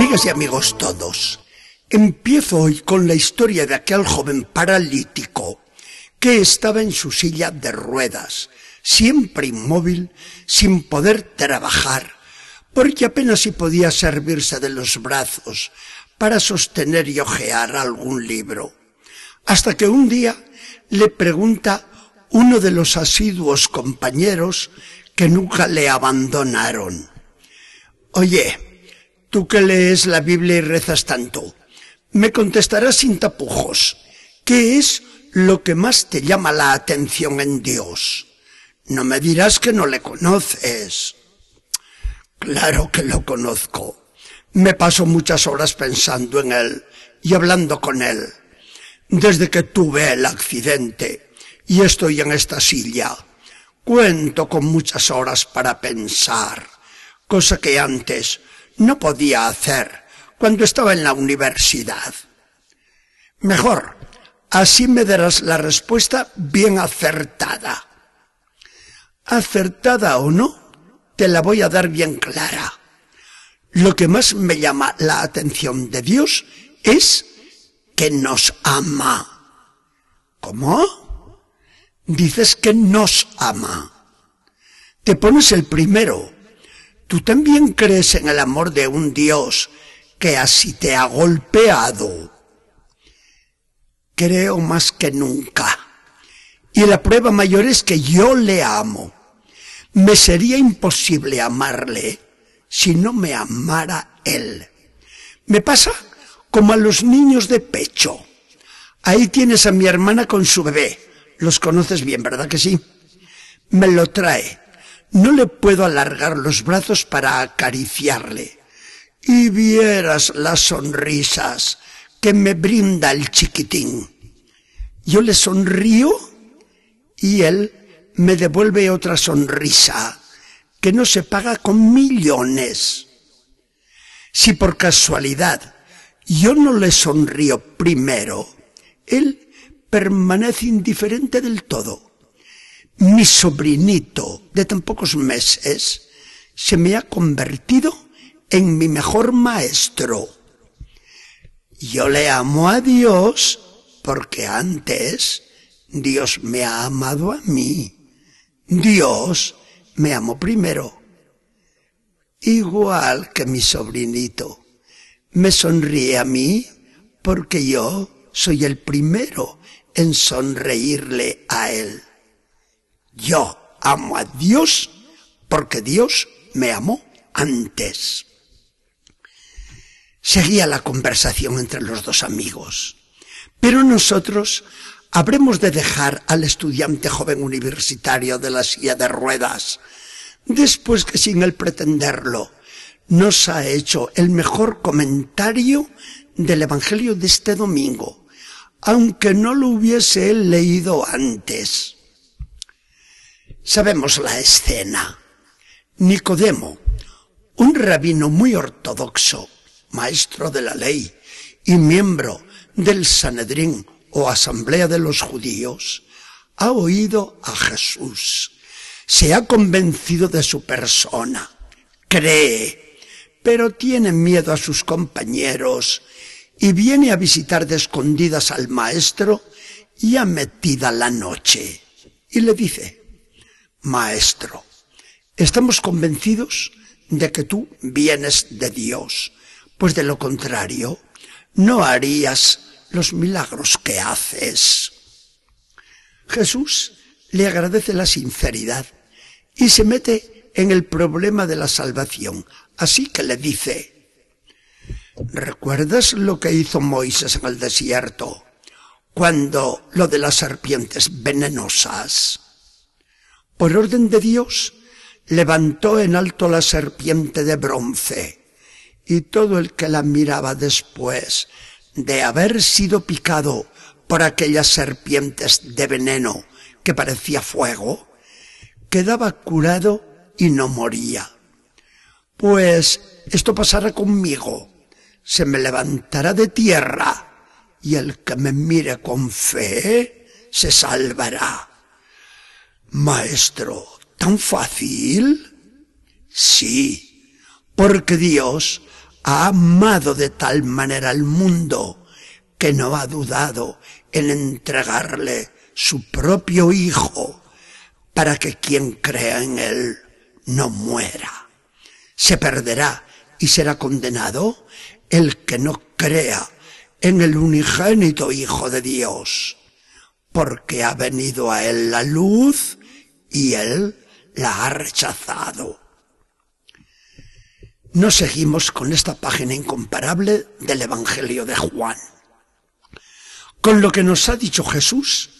Amigas y amigos todos, empiezo hoy con la historia de aquel joven paralítico que estaba en su silla de ruedas, siempre inmóvil, sin poder trabajar, porque apenas si podía servirse de los brazos para sostener y ojear algún libro. Hasta que un día le pregunta uno de los asiduos compañeros que nunca le abandonaron. Oye, tú que lees la Biblia y rezas tanto, me contestarás sin tapujos, ¿qué es lo que más te llama la atención en Dios? No me dirás que no le conoces. Claro que lo conozco. Me paso muchas horas pensando en él y hablando con él. Desde que tuve el accidente y estoy en esta silla, cuento con muchas horas para pensar, cosa que antes no podía hacer cuando estaba en la universidad. Mejor, así me darás la respuesta bien acertada. Acertada o no, te la voy a dar bien clara. Lo que más me llama la atención de Dios es que nos ama. ¿Cómo? Dices que nos ama. Te pones el primero ¿Tú también crees en el amor de un Dios que así te ha golpeado? Creo más que nunca. Y la prueba mayor es que yo le amo. Me sería imposible amarle si no me amara él. Me pasa como a los niños de pecho. Ahí tienes a mi hermana con su bebé. Los conoces bien, ¿verdad que sí? Me lo trae no le puedo alargar los brazos para acariciarle. Y vieras las sonrisas que me brinda el chiquitín. Yo le sonrío y él me devuelve otra sonrisa que no se paga con millones. Si por casualidad yo no le sonrío primero, él permanece indiferente del todo mi sobrinito de tan pocos meses se me ha convertido en mi mejor maestro. Yo le amo a Dios porque antes Dios me ha amado a mí. Dios me amó primero. Igual que mi sobrinito. Me sonríe a mí porque yo soy el primero en sonreírle a él. Yo amo a Dios porque Dios me amó antes. Seguía la conversación entre los dos amigos. Pero nosotros habremos de dejar al estudiante joven universitario de la silla de ruedas, después que sin él pretenderlo nos ha hecho el mejor comentario del Evangelio de este domingo, aunque no lo hubiese él leído antes. Sabemos la escena. Nicodemo, un rabino muy ortodoxo, maestro de la ley y miembro del Sanedrín o Asamblea de los Judíos, ha oído a Jesús, se ha convencido de su persona, cree, pero tiene miedo a sus compañeros y viene a visitar de escondidas al maestro y a metida la noche. Y le dice, Maestro, estamos convencidos de que tú vienes de Dios, pues de lo contrario, no harías los milagros que haces. Jesús le agradece la sinceridad y se mete en el problema de la salvación, así que le dice, ¿recuerdas lo que hizo Moisés en el desierto cuando lo de las serpientes venenosas? Por orden de Dios, levantó en alto la serpiente de bronce, y todo el que la miraba después de haber sido picado por aquellas serpientes de veneno que parecía fuego, quedaba curado y no moría. Pues esto pasará conmigo, se me levantará de tierra, y el que me mire con fe se salvará. Maestro, ¿tan fácil? Sí, porque Dios ha amado de tal manera al mundo que no ha dudado en entregarle su propio Hijo para que quien crea en él no muera. Se perderá y será condenado el que no crea en el unigénito Hijo de Dios, porque ha venido a él la luz y él la ha rechazado. Nos seguimos con esta página incomparable del Evangelio de Juan. Con lo que nos ha dicho Jesús,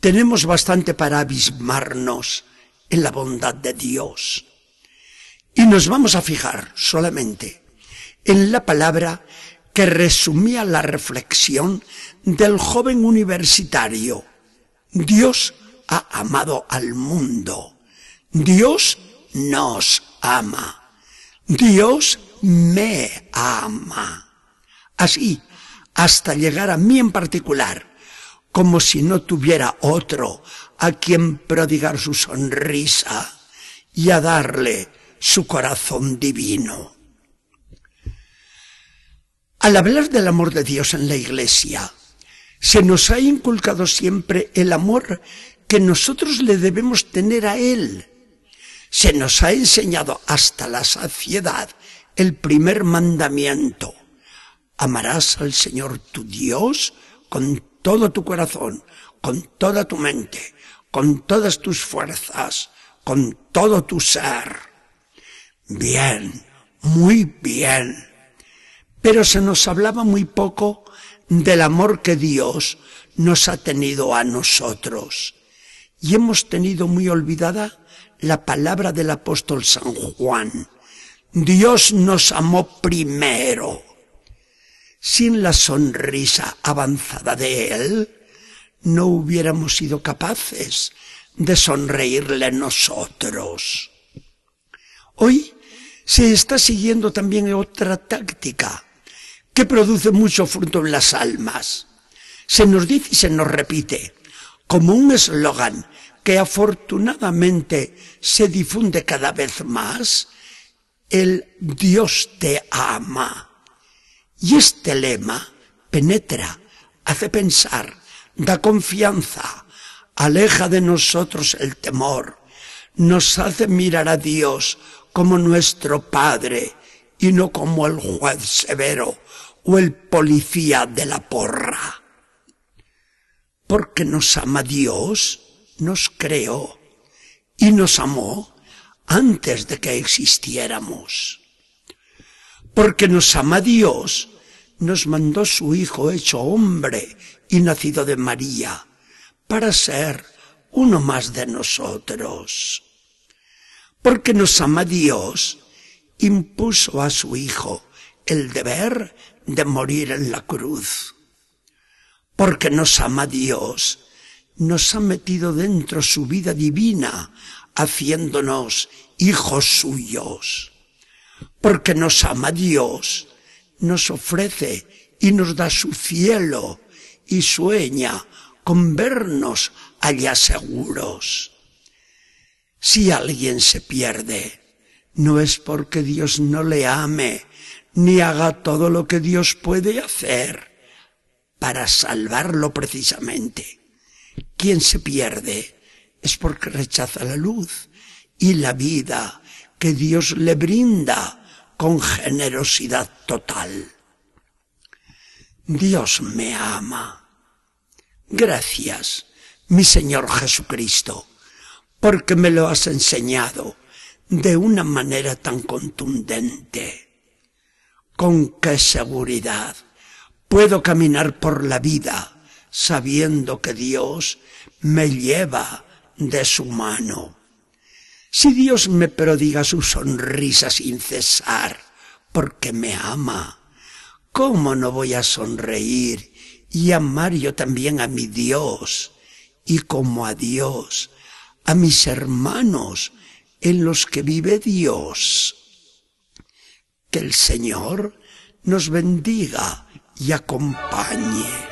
tenemos bastante para abismarnos en la bondad de Dios. Y nos vamos a fijar solamente en la palabra que resumía la reflexión del joven universitario. Dios ha amado al mundo. Dios nos ama. Dios me ama. Así, hasta llegar a mí en particular, como si no tuviera otro a quien prodigar su sonrisa y a darle su corazón divino. Al hablar del amor de Dios en la Iglesia, se nos ha inculcado siempre el amor que nosotros le debemos tener a Él se nos ha enseñado hasta la saciedad el primer mandamiento. Amarás al Señor tu Dios con todo tu corazón, con toda tu mente, con todas tus fuerzas, con todo tu ser. Bien, muy bien. Pero se nos hablaba muy poco del amor que Dios nos ha tenido a nosotros. Y hemos tenido muy olvidada la palabra del apóstol San Juan. Dios nos amó primero. Sin la sonrisa avanzada de Él, no hubiéramos sido capaces de sonreírle nosotros. Hoy se está siguiendo también otra táctica que produce mucho fruto en las almas. Se nos dice y se nos repite como un eslogan que afortunadamente se difunde cada vez más, el Dios te ama. Y este lema penetra, hace pensar, da confianza, aleja de nosotros el temor, nos hace mirar a Dios como nuestro Padre y no como el juez severo o el policía de la porra. Porque nos ama Dios, nos creó y nos amó antes de que existiéramos. Porque nos ama Dios, nos mandó su Hijo hecho hombre y nacido de María, para ser uno más de nosotros. Porque nos ama Dios, impuso a su Hijo el deber de morir en la cruz. Porque nos ama Dios, nos ha metido dentro su vida divina, haciéndonos hijos suyos. Porque nos ama Dios, nos ofrece y nos da su cielo y sueña con vernos allá seguros. Si alguien se pierde, no es porque Dios no le ame, ni haga todo lo que Dios puede hacer para salvarlo precisamente quien se pierde es porque rechaza la luz y la vida que Dios le brinda con generosidad total. Dios me ama. Gracias, mi Señor Jesucristo, porque me lo has enseñado de una manera tan contundente. Con qué seguridad puedo caminar por la vida sabiendo que Dios me lleva de su mano. Si Dios me prodiga su sonrisa sin cesar, porque me ama, ¿cómo no voy a sonreír y amar yo también a mi Dios y como a Dios, a mis hermanos en los que vive Dios? Que el Señor nos bendiga y acompañe.